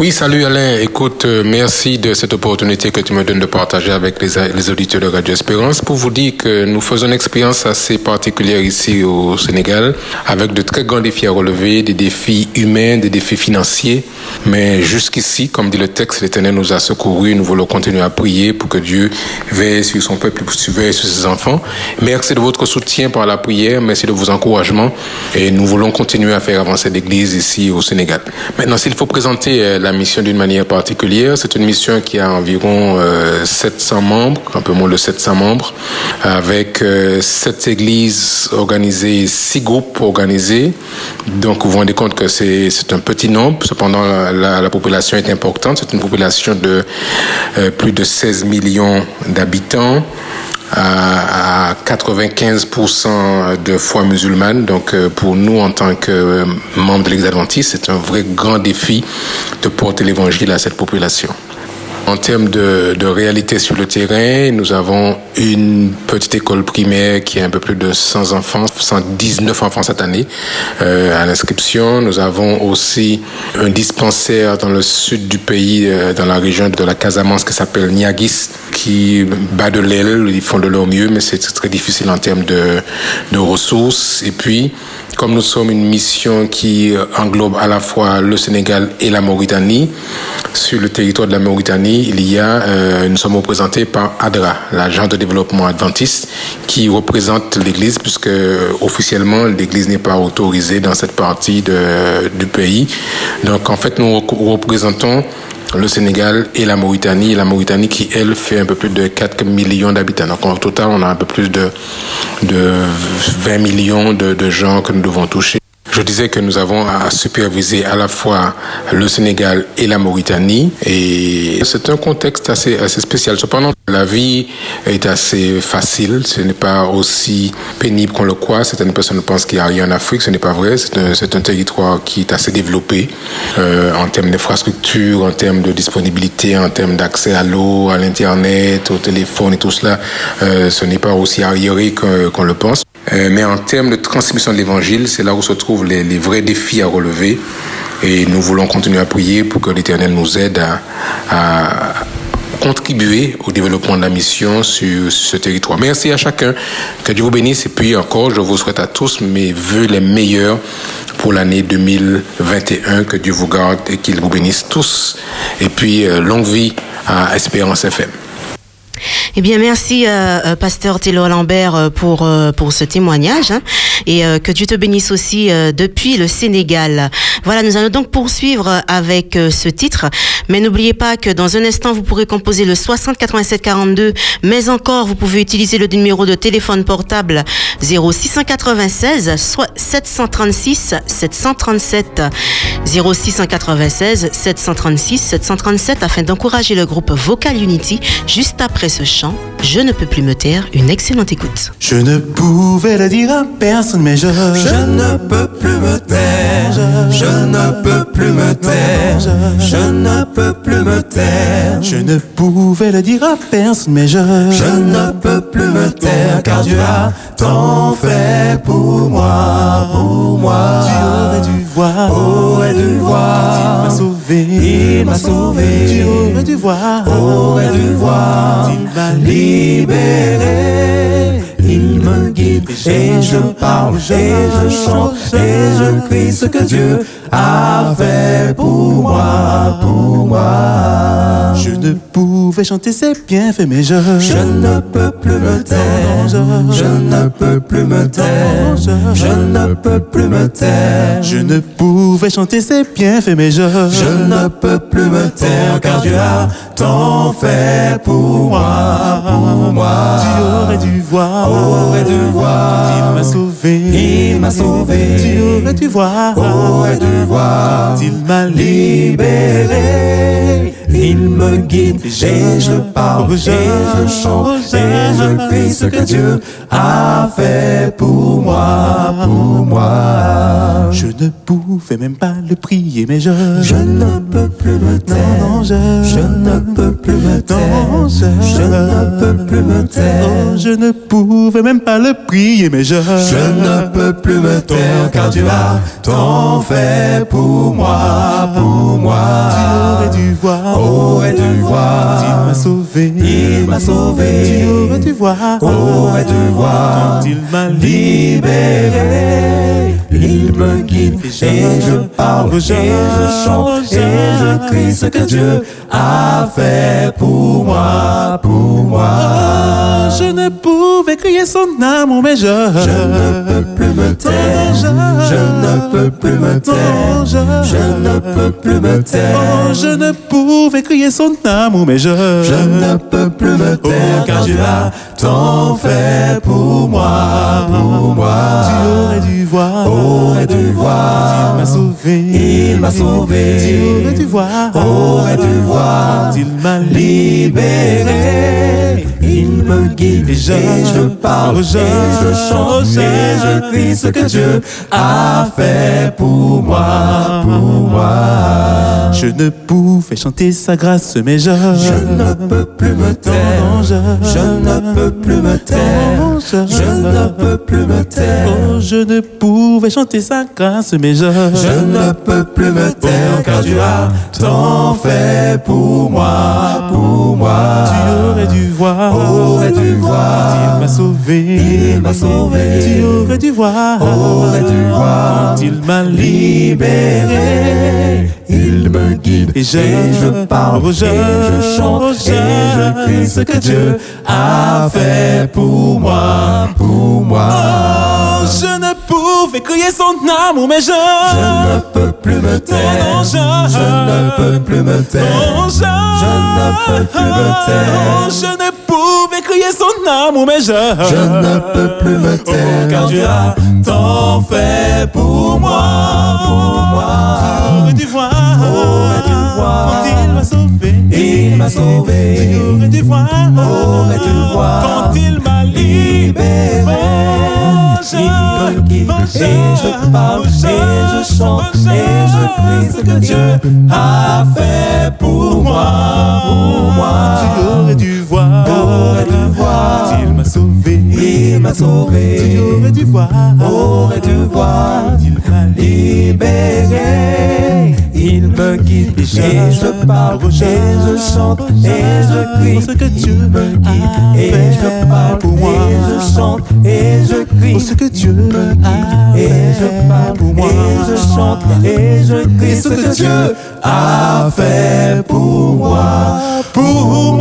Oui, salut Alain. Écoute, euh, merci de cette opportunité que tu me donnes de partager avec les, auditeurs de Radio Espérance pour vous dire que nous faisons une expérience assez particulière ici au Sénégal avec de très grands défis à relever, des défis humains, des défis financiers. Mais jusqu'ici, comme dit le texte, l'Éternel nous a secourus. Nous voulons continuer à prier pour que Dieu veille sur son peuple, veille sur ses enfants. Merci de votre soutien par la prière. Merci de vos encouragements. Et nous voulons continuer à faire avancer l'Église ici au Sénégal. Maintenant, s'il faut présenter euh, la mission d'une manière particulière. C'est une mission qui a environ 700 euh, membres, un peu moins de 700 membres, avec euh, sept églises organisées, six groupes organisés. Donc vous vous rendez compte que c'est un petit nombre. Cependant, la, la, population est importante. C'est une population de euh, plus de 16 millions d'habitants à 95% de foi musulmane. Donc euh, pour nous, en tant que euh, membres de l'Église adventiste, c'est un vrai grand défi de porter l'évangile à cette population. En termes de, réalité sur le terrain, nous avons une petite école primaire qui a un peu plus de 100 enfants, 119 enfants cette année euh, à l'inscription. Nous avons aussi un dispensaire dans le sud du pays, euh, dans la région de la Casamance qui s'appelle Niagis, qui bat de l'aile. Ils font de leur mieux, mais c'est très difficile en termes de ressources. Et puis, comme nous sommes une mission qui englobe à la fois le Sénégal et la Mauritanie, sur le territoire de la Mauritanie, il y a, euh, nous sommes représentés par ADRA, l'agent de développement adventiste, qui représente l'Église, puisque officiellement l'Église n'est pas autorisée dans cette partie de, du pays. Donc en fait, nous représentons le Sénégal et la Mauritanie. La Mauritanie qui, elle, fait un peu plus de 4 millions d'habitants. Donc, en total, on a un peu plus de, de 20 millions de, de gens que nous devons toucher. Je disais que nous avons à superviser à la fois le Sénégal et la Mauritanie et c'est un contexte assez, assez spécial. Cependant, la vie est assez facile, ce n'est pas aussi pénible qu'on le croit. Certaines personnes pensent qu'il n'y a rien en Afrique, ce n'est pas vrai. C'est un, un, territoire qui est assez développé euh, en termes d'infrastructure, en termes de disponibilité, en termes d'accès à l'eau, à l'Internet, au téléphone et tout cela. Euh, ce n'est pas aussi arriéré qu'on qu le pense. Euh, mais en termes de transmission de l'évangile, c'est là où se trouvent les, vrais défis à relever. Et nous voulons continuer à prier pour que l'Éternel nous aide à, contribuer au développement de la mission sur, sur, ce territoire. Merci à chacun. Que Dieu vous bénisse. Et puis encore, je vous souhaite à tous mes voeux les meilleurs pour l'année 2021. Que Dieu vous garde et qu'il vous bénisse tous. Et puis, euh, longue vie à Espérance FM. Eh bien, merci, euh, pasteur Taylor Lambert, pour, euh, pour ce témoignage. Hein, et euh, que Dieu te bénisse aussi depuis le Sénégal. Voilà, nous allons donc poursuivre avec ce titre. Mais n'oubliez pas que dans un instant, vous pourrez composer le 60 87 42. Mais encore, vous pouvez utiliser le numéro de téléphone portable 0696 736 737 0696 736 737 afin d'encourager le groupe Vocal Unity juste après ce chant, Je ne peux plus me taire, une excellente écoute. Je ne pouvais le dire à personne, mais je, je ne peux plus me taire, je, ne peux plus me taire, je, ne peux plus me taire. Je ne pouvais le dire à personne, mais je, je ne peux plus me taire, car Dieu a tant fait pour moi, pour moi. Tu aurais dû voir, aurais dû voir, sauvé, il m'a sauvé. Tu aurais dû voir, aurais dû voir, il m'a libéré. Il me guide et je parle et je chante et je crie ce que Dieu a fait pour moi, pour moi. Je ne pouvais chanter ses bienfaits, mais je, je ne peux plus me taire. Je, ne peux plus me taire. Je, ne peux plus me taire. Je ne pouvais chanter ses bienfaits, mais je, je ne peux plus me taire, car Dieu a tant fait pour moi, pour moi. Tu aurais dû voir, aurais dû voir. Il m'a sauvé, il m'a sauvé. Tu aurais dû voir, aurais dû voir. Il m'a libéré. Il me guide, et je parle, et je chante, et je crie ce que Dieu a fait pour moi, pour moi. Je ne pouvais même pas le prier, mais je. Je ne peux plus me taire. Non, je. Je ne peux plus me taire. Non, je. Je ne peux plus me taire. Oh, je ne pouvais même pas le prier, mais je. Je ne peux plus me taire car Dieu a tant fait pour moi, pour moi. Tu aurais dû voir. Aurais dû voir. Il m'a sauvé. Il m'a sauvé. Tu aurais dû voir. Aurais dû voir. Quand il m'a libéré? Il me guide et je parle et je chante et je crie ce que Dieu a fait pour moi, pour moi. Oh, je ne pouvais crier son amour, mais je. Je ne peux plus me taire. Je ne peux plus me taire. Je ne peux plus me taire. Oh, je ne pouvais crier son amour, mais je. Je ne peux plus me taire car Dieu a tant fait pour moi, pour moi. Tu aurais dû voir. Aurais dû voir. Il m'a sauvé. Il m'a sauvé. Tu aurais dû voir. Aurais dû voir. Il m'a libéré. Il me guide et je, parle et je chante et je crie ce que Dieu a fait pour moi, pour moi. Je ne pouvais chanter sa grâce, mais je. Je ne peux plus me taire. je. Je ne peux plus me taire. je. Je ne peux plus me taire. Oh, je ne pouvais chanter sa grâce, mais je. Je ne peux plus me taire car Dieu a tant fait pour moi, pour moi. Tu aurais dû voir. Aurais dû voir. Il m'a sauvé. Il m'a sauvé. Tu aurais dû voir. Aurais dû voir. Quand il m'a libéré. Il me guide Et je- et je parle Oh, je- et je chante oh, je- et je crie ce que Dieu a fait pour moi, pour moi. Oh, je ne pouvais crier son amour, mais je. Je ne peux plus me taire. non, je- Je ne peux plus me taire. Je... Ne peux plus me taire. Oh, je ne crier son amour, mais je. Je ne peux plus me taire car Dieu a tant fait pour moi, pour moi. Tu aurais dû voir. Aurais dû voir. Quand il m'a sauvé. Il m'a sauvé. Tu aurais dû voir. Aurais dû voir. Quand il m'a libéré. Il me guide et je parle et je chante et je crie ce que Dieu a fait pour moi, pour moi. Tu aurais dû voir. Aurais dû voir. Il m'a sauvé. Il m'a sauvé. Tu aurais dû voir. Aurais dû voir. M'a libéré. Il me guide et je parle et je chante. Et je crie ce que Dieu me guide. Et je parle pour moi. et je chante et je crie ce que Dieu me guide. Et je parle pour moi. et je chante et je crie ce que Dieu a fait pour moi. Pour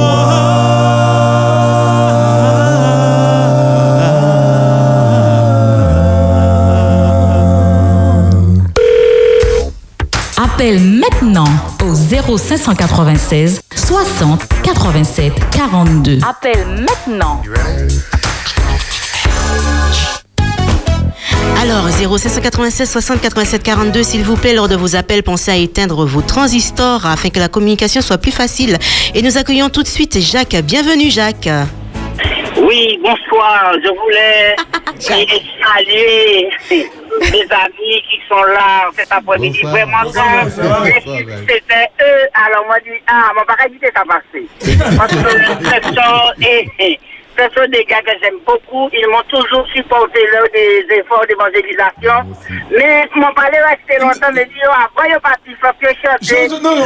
Appelle maintenant au 0596 60 87 42. Appelle maintenant. Alors, 0796 60 87 42, s'il vous plaît, lors de vos appels, pensez à éteindre vos transistors afin que la communication soit plus facile. Et nous accueillons tout de suite Jacques. Bienvenue, Jacques. Oui, bonsoir. Je voulais saluer les amis qui sont là cet après-midi. Vraiment, Jacques. c'était eux, alors moi, je dis, ah, mon pas éviter ça passer. Parce que et, et, ce sont des gars que j'aime beaucoup. Ils m'ont toujours supporté lors des efforts d'évangélisation. Mais mon palais resté longtemps me dit, oh, après, il parti, il faut que je chante. non, non.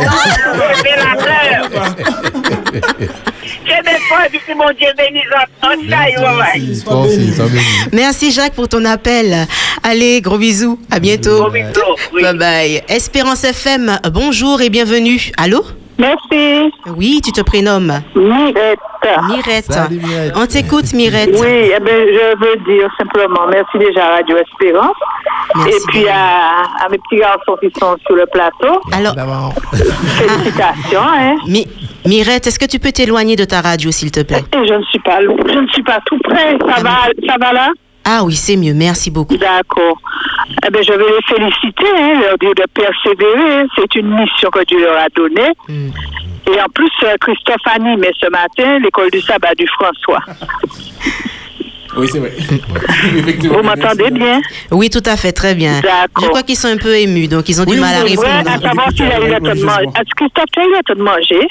Merci, Jacques, pour ton appel. Allez, gros bisous. À bientôt. Gros bisous, oui. Bye bye. Espérance FM, bonjour et bienvenue. Allô? Merci. Oui, tu te prénommes Mirette. Mirette. Salut, Mirette. On t'écoute, Mirette. Oui, eh ben, je veux dire simplement merci déjà à Radio Espérance. Merci Et puis à, à mes petits garçons qui sont sur le plateau. Alors. Félicitations. Hein. Mi- Mirette, est-ce que tu peux t'éloigner de ta radio, s'il te plaît? Et je ne suis pas je ne suis pas tout près. Ça va, ça va là? Ah oui, c'est mieux. Merci beaucoup. D'accord. Eh bien, je vais les féliciter, hein, leur dire de persévérer. C'est une mission que Dieu leur a donnée. Hmm. Et en plus, euh, Christophe animait ce matin l'école du sabbat du François. Oui, c'est vrai. Vous m'entendez bien? Oui, tout à fait, très bien. Je crois qu'ils sont un peu émus, donc ils ont du mal à répondre. à savoir s'il a eu le temps de manger. Est-ce que Christophe, tu as eu le temps de manger?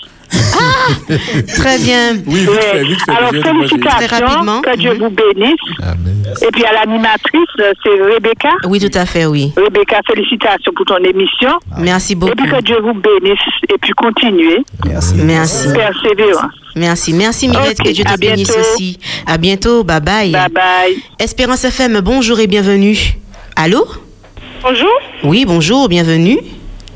Très bien. Oui, Ouais. Alors, félicitations, que Dieu vous bénisse. Et puis à l'animatrice, c'est Rebecca. Oui, tout à fait, oui. Rebecca, félicitations pour ton émission. Merci beaucoup. Et puis que Dieu vous bénisse et puis continuez. Merci. Merci. Persévérance. Merci, merci Mirette, que Dieu te bénisse bientôt. aussi. À bientôt, bye bye. Bye bye. Espérance FM, bonjour et bienvenue. Allô? Bonjour. Oui, bonjour, bienvenue.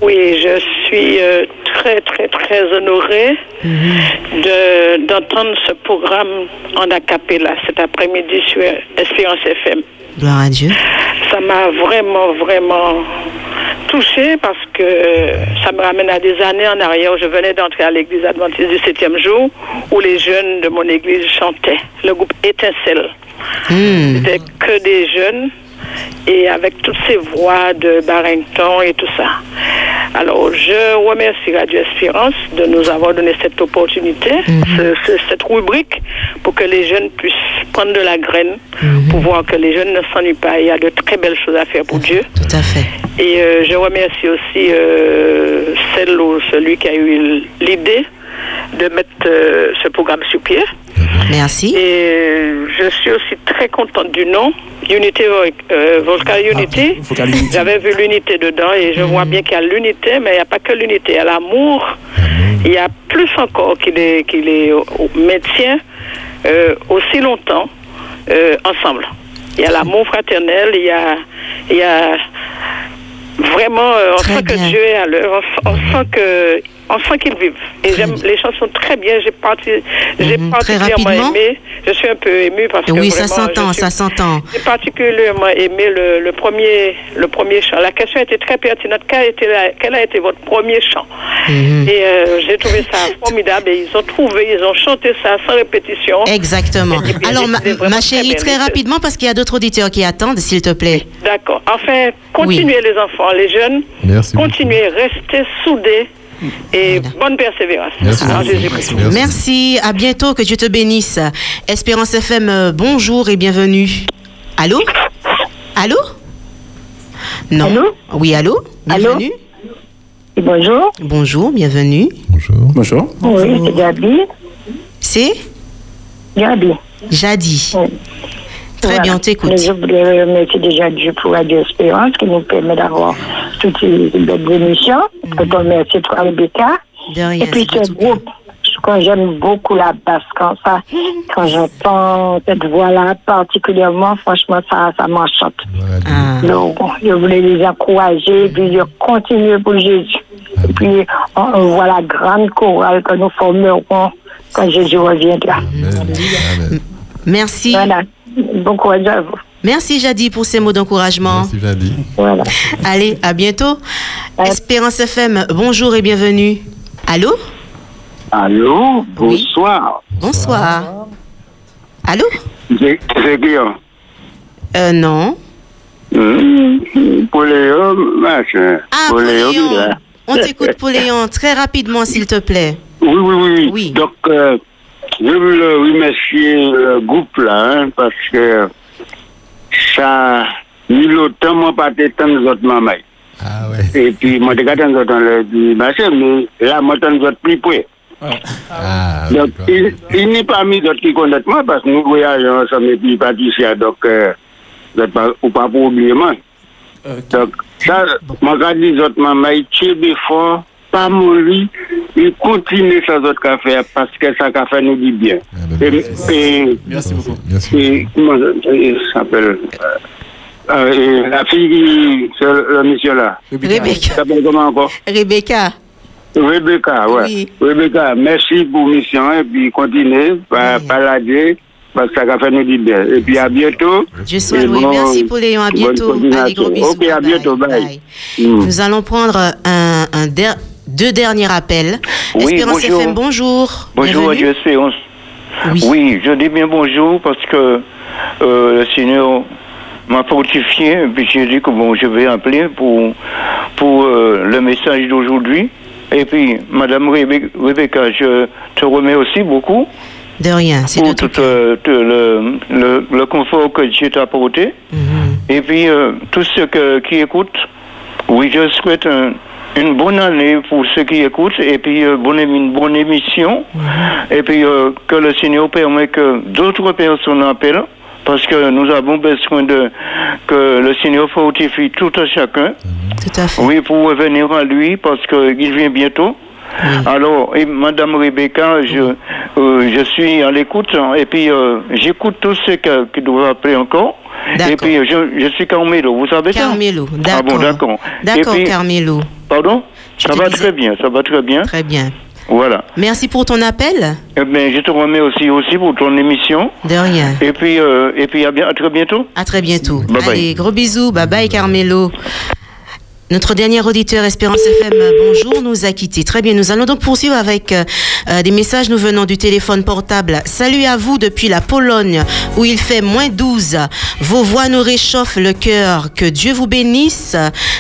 Oui, je suis euh, très, très, très honorée de- d'entendre ce programme en acapella cet après-midi sur Espérance FM. Gloire à Dieu. Ça m'a vraiment, vraiment touchée parce que ça me ramène à des années en arrière où je venais d'entrer à l'église adventiste du septième jour où les jeunes de mon église chantaient. Le groupe Étincelle. C'était que des jeunes et avec toutes ces voix de Barrington et tout ça. Alors, je remercie Radio Espérance de nous avoir donné cette opportunité, ce- ce- cette rubrique, pour que les jeunes puissent prendre de la graine, pour voir que les jeunes ne s'ennuient pas. Il y a de très belles choses à faire pour Dieu. Tout à fait. Et euh, je remercie aussi euh, celle ou celui qui a eu l'idée de mettre euh, ce programme sur pied. Merci. Et je suis aussi très contente du nom, Unité euh, Vocal Unity. J'avais vu l'unité dedans et je vois bien qu'il y a l'unité, mais il n'y a pas que l'unité, il y a l'amour. Il y a plus encore qu'il est, qu'il est au- au maintien euh, aussi longtemps euh, ensemble. Il y a l'amour fraternel, il y a, il y a vraiment, euh, on sent que Dieu est à l'heure, on, on sent que on sent qu'ils vivent. Et j'aime les chansons très bien. J'ai parti, j'ai Mhm. Particulièrement rapidement aimé. Je suis un peu émue parce que Oui, ça s'entend, ça s'entend. j'ai particulièrement aimé le, le premier, le premier chant. La question était très pertinente. Quel a été, la- quel a été votre premier chant? Mhm. Et euh, j'ai trouvé ça formidable. Et ils ont trouvé, ils ont chanté ça sans répétition. Exactement. Alors, ma, chérie, très rapidement, parce qu'il y a d'autres auditeurs qui attendent, s'il te plaît. D'accord. Enfin, continuez les enfants, les jeunes. Merci Continuez, restez soudés. Et bonne persévérance. En Jésus-Christ. Merci. à bientôt, que Dieu te bénisse. Espérance FM, euh, bonjour et bienvenue. Allô? Allô? Non. Oui, allô? Bienvenue. Bonjour. Bonjour, bienvenue. Bonjour. Bonjour. Oui, c'est Gabi. C'est? Gabi. Jadi. Très Voilà. bien, on t'écoute. Mais Je déjà Dieu pour Radio Espérance qui nous permet d'avoir toutes ces belles émissions. Je te remercie, toi, Rebecca. De rien, Et puis ce groupe, quand j'aime beaucoup la basse, quand ça, quand j'entends cette voix-là particulièrement, franchement, ça, ça m'enchante. Ah. Donc, je voulais les encourager, et puis je continue pour Jésus. Et puis, on, on voit la grande chorale que nous formerons quand Jésus reviendra. Merci. Voilà. Bon courage à vous. Merci, Jadi, pour ces mots d'encouragement. Merci, Jadi. Voilà. Allez, à bientôt. Espérance FM, bonjour et bienvenue. Allô? Allô, bonsoir. Bonsoir. Allô? C'est Guillaume. Euh, non. Hum, Poléon, machin. Ah, Poléon, Poléon. On t'écoute, Poléon, très rapidement, s'il te plaît. Oui, oui, oui. Donc, euh, Je veux le remercier le groupe là, hein, parce que ça, ni l'autant, moi, pas tant nous autres mamans. Ah ouais. Et puis, moi, t'es gâté nous autres, on le dit, bah, mais là, moi, tant nous autres plus près. Ah, donc, oui, il, il n'est pas mis d'autres qui connaissent moi, parce que nous voyageons ensemble et puis Patricia, donc, euh, pas, ou pas pour oublier moi. Okay. Donc, ça, bon. moi, quand les autres mamailles, tu es fort. Pas mourir, ils continuent ça autres faire parce que ça fait nous dit bien. Et, et, Merci beaucoup. et comment ça s'appelle euh, euh, la fille qui, c'est le monsieur là. Rebecca. Ça s'appelle comment encore? Rebecca. Rebecca, ouais. Rebecca, merci pour mission et puis continuez par balader parce que ça va faire nous du bien. Et puis à bientôt. Loué. bon- Merci, Poléon. À bonne bientôt. Allez, continuation. gros bisous. Ok, à Bye bientôt. bye. Bye. Mm. Nous allons prendre un, un der- deux derniers appels. Oui, Espérance bonjour. FM, bonjour. Bonjour, Bienvenue. Radio Espérance. Oui. je dis bien bonjour parce que euh, le Seigneur m'a fortifié, et puis j'ai dit que bon, je vais appeler pour, pour euh, le message d'aujourd'hui. Et puis, Madame Rebe- Rebecca, je te remets aussi beaucoup De rien, c'est de pour tout tout euh, le, le, le confort que Dieu t'a apporté. Mhm. Et puis, euh, tous ceux que- qui écoutent, oui, je souhaite un- une bonne année pour ceux qui écoutent, et puis euh, bonne, une bonne émission, et puis euh, que le Seigneur permet que d'autres personnes appellent, parce que nous avons besoin de que le Seigneur fortifie tout à chacun. Tout à fait. Oui, pour revenir à lui, parce qu'il vient bientôt. Alors, et Madame Rebecca, je, euh, je suis à l'écoute hein, et puis euh, j'écoute tous ceux qui doivent appeler encore. Et puis je, je suis Carmelo, vous savez ça? Carmelo, Ah bon, d'accord. D'accord, puis- Carmelo. Pardon Ça va très bien, ça va très bien. Très bien. Voilà. Merci pour ton appel. Eh bien, je te remets aussi, aussi pour ton émission. De rien. Et puis, euh, et puis à, bien, à très bientôt. À très bientôt. Bye bye. Gros bisous. Bye bye, Carmelo. Notre dernier auditeur Espérance FM, bonjour, nous a quittés. Très bien, nous allons donc poursuivre avec euh, euh, des messages nous venant du téléphone portable. Salut à vous depuis la Pologne où il fait moins 12. Vos voix nous réchauffent le cœur. Que Dieu vous bénisse,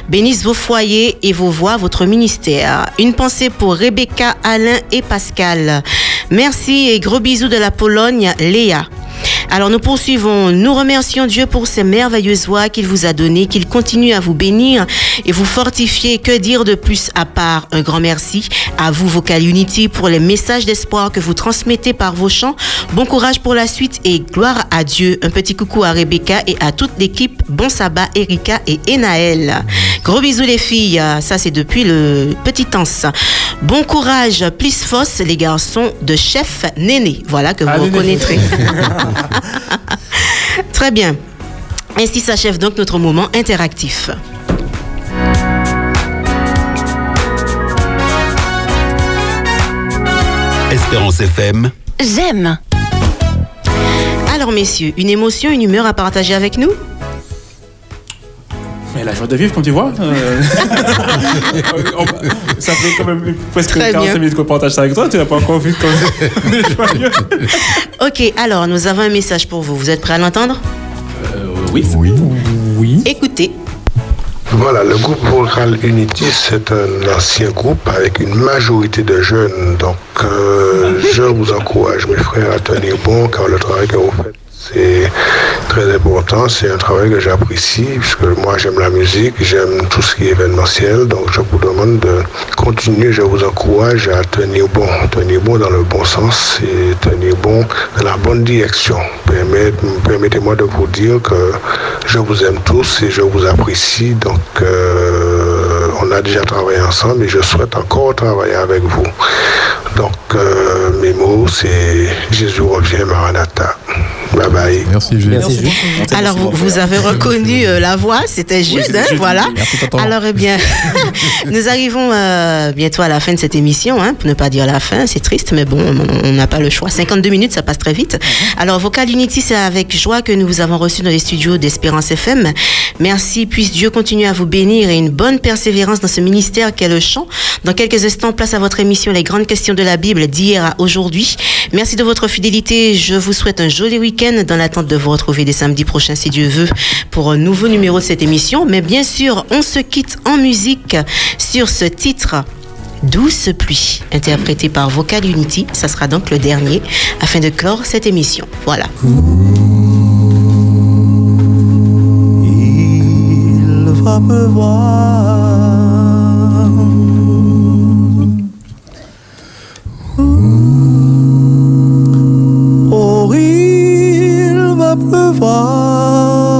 bénisse vos foyers et vos voix, votre ministère. Une pensée pour Rebecca, Alain et Pascal. Merci et gros bisous de la Pologne, Léa. Alors nous poursuivons, nous remercions Dieu pour ces merveilleuses voix qu'il vous a données, qu'il continue à vous bénir et vous fortifier. Que dire de plus à part un grand merci à vous Vocal Unity pour les messages d'espoir que vous transmettez par vos chants. Bon courage pour la suite et gloire à Dieu. Un petit coucou à Rebecca et à toute l'équipe. Bon sabbat Erika et Enaël. Gros bisous les filles, ça c'est depuis le petit Anse. Bon courage, plus force les garçons de chef Néné. Voilà que vous Néné. reconnaîtrez. Très bien. Ainsi s'achève donc notre moment interactif? Espérance FM. J'aime. Alors messieurs, une émotion, une humeur à partager avec nous? Mais la joie de vivre, comme tu vois. euh, ça fait quand même presque Très 45 bien. minutes qu'on partage ça avec toi. Tu n'as pas encore vu comme joyeux. Ok, alors nous avons un message pour vous. Vous êtes prêts à l'entendre? Oui. Oui. Oui. Écoutez. Voilà, le groupe Vocal Unity, c'est un ancien groupe avec une majorité de jeunes. Donc, euh, je vous encourage, mes frères, à tenir bon, car le travail que vous faites, c'est très important. C'est un travail que j'apprécie, puisque moi, j'aime la musique, j'aime tout ce qui est événementiel. Donc, je vous demande de continuer. Je vous encourage à tenir bon, tenir bon dans le bon sens et tenir bon dans la bonne direction. Permet- Permettez-moi de vous dire que je vous aime tous et je vous apprécie. Donc, euh, on a déjà travaillé ensemble et je souhaite encore travailler avec vous. Donc, euh, mes mots, c'est Jésus revient, Maranatha. Bye bye. Merci, Jules. Alors, vous, vous avez reconnu euh, la voix, c'était juste, hein, voilà. Merci. Alors, eh bien, nous arrivons euh, bientôt à la fin de cette émission, hein, pour ne pas dire la fin, c'est triste, mais bon, on n'a pas le choix. 52 minutes, ça passe très vite. Alors, Vocal Unity, c'est avec joie que nous vous avons reçu dans les studios d'Espérance FM. Merci, puisse Dieu continuer à vous bénir et une bonne persévérance dans ce ministère qu'est le chant. Dans quelques instants, place à votre émission Les grandes questions de la Bible d'hier à aujourd'hui. Merci de votre fidélité. Je vous souhaite un joli dans l'attente de vous retrouver dès samedi prochain, si Dieu veut, pour un nouveau numéro de cette émission. Mais bien sûr, on se quitte en musique sur ce titre. Douce pluie, interprété par Vocal Unity. Ça sera donc le dernier afin de clore cette émission. Voilà. Il va pleuvoir. Il va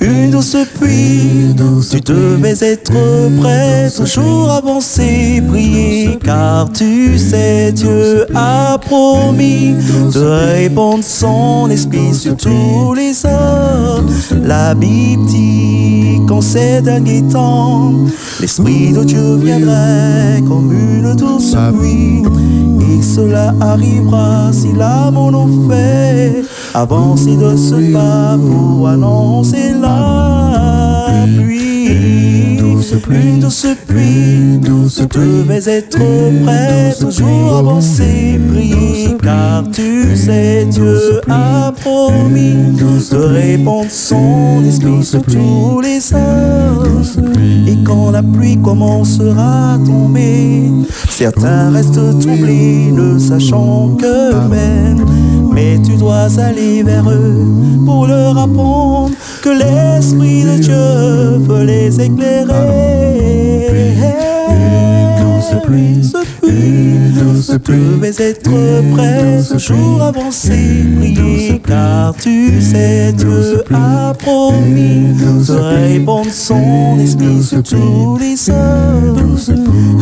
une douce pluie, tu devais être prêt, toujours avancer, prier, car tu sais, Dieu a promis de répandre son esprit sur tous les hommes. La Bible dit qu'en ces derniers temps, l'esprit de Dieu viendrait comme une douce pluie. Et cela arrivera si l'amour nous fait avancer de ce pas pour annoncer la pluie. Douce pluie, douce pluie, douce tu devais être prêt, toujours avancer, prier, car tu sais, Dieu a promis de répandre son esprit sur tous les hommes. Et quand la pluie commencera à tomber, certains restent troublés, ne sachant que faire. Mais tu dois aller vers eux pour leur apprendre que l'Esprit de Dieu veut les éclairer. Douce pluie, douce pluie, douce pluie, tu devais être prêt, toujours avancer, prier, car tu sais, Dieu a promis de répandre son esprit sur tous les hommes.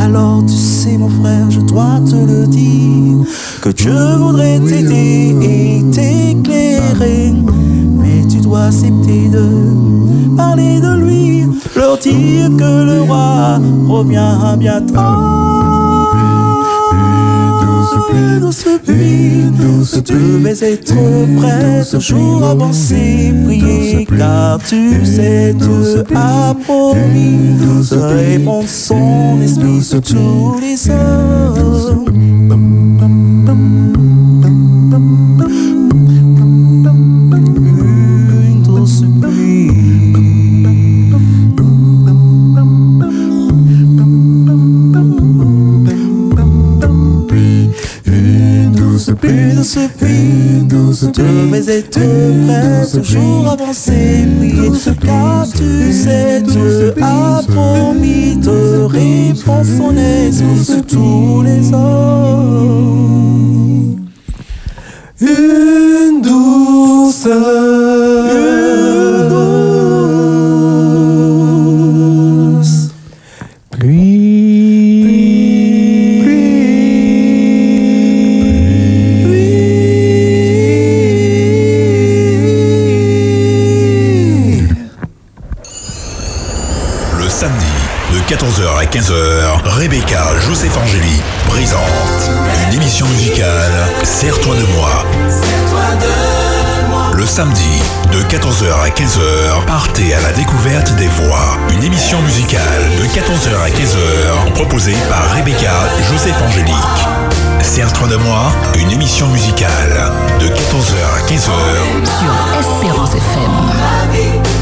Alors tu sais, mon frère, je dois te le dire, que Dieu voudrait t'aider et t'éclairer, dois accepter de parler de lui, leur dire que le roi revient bientôt. Douce pluie, douce tu devais être prêt, toujours avancer, prier, car tu sais, Dieu a promis de son esprit sur tous les hommes. Douce tu devais être prêt, toujours avancer, prier, car tu sais, Dieu a promis de répandre son esprit sur tous les hommes. De moi, une émission musicale de 14h à 15h. Sur Espérance FM.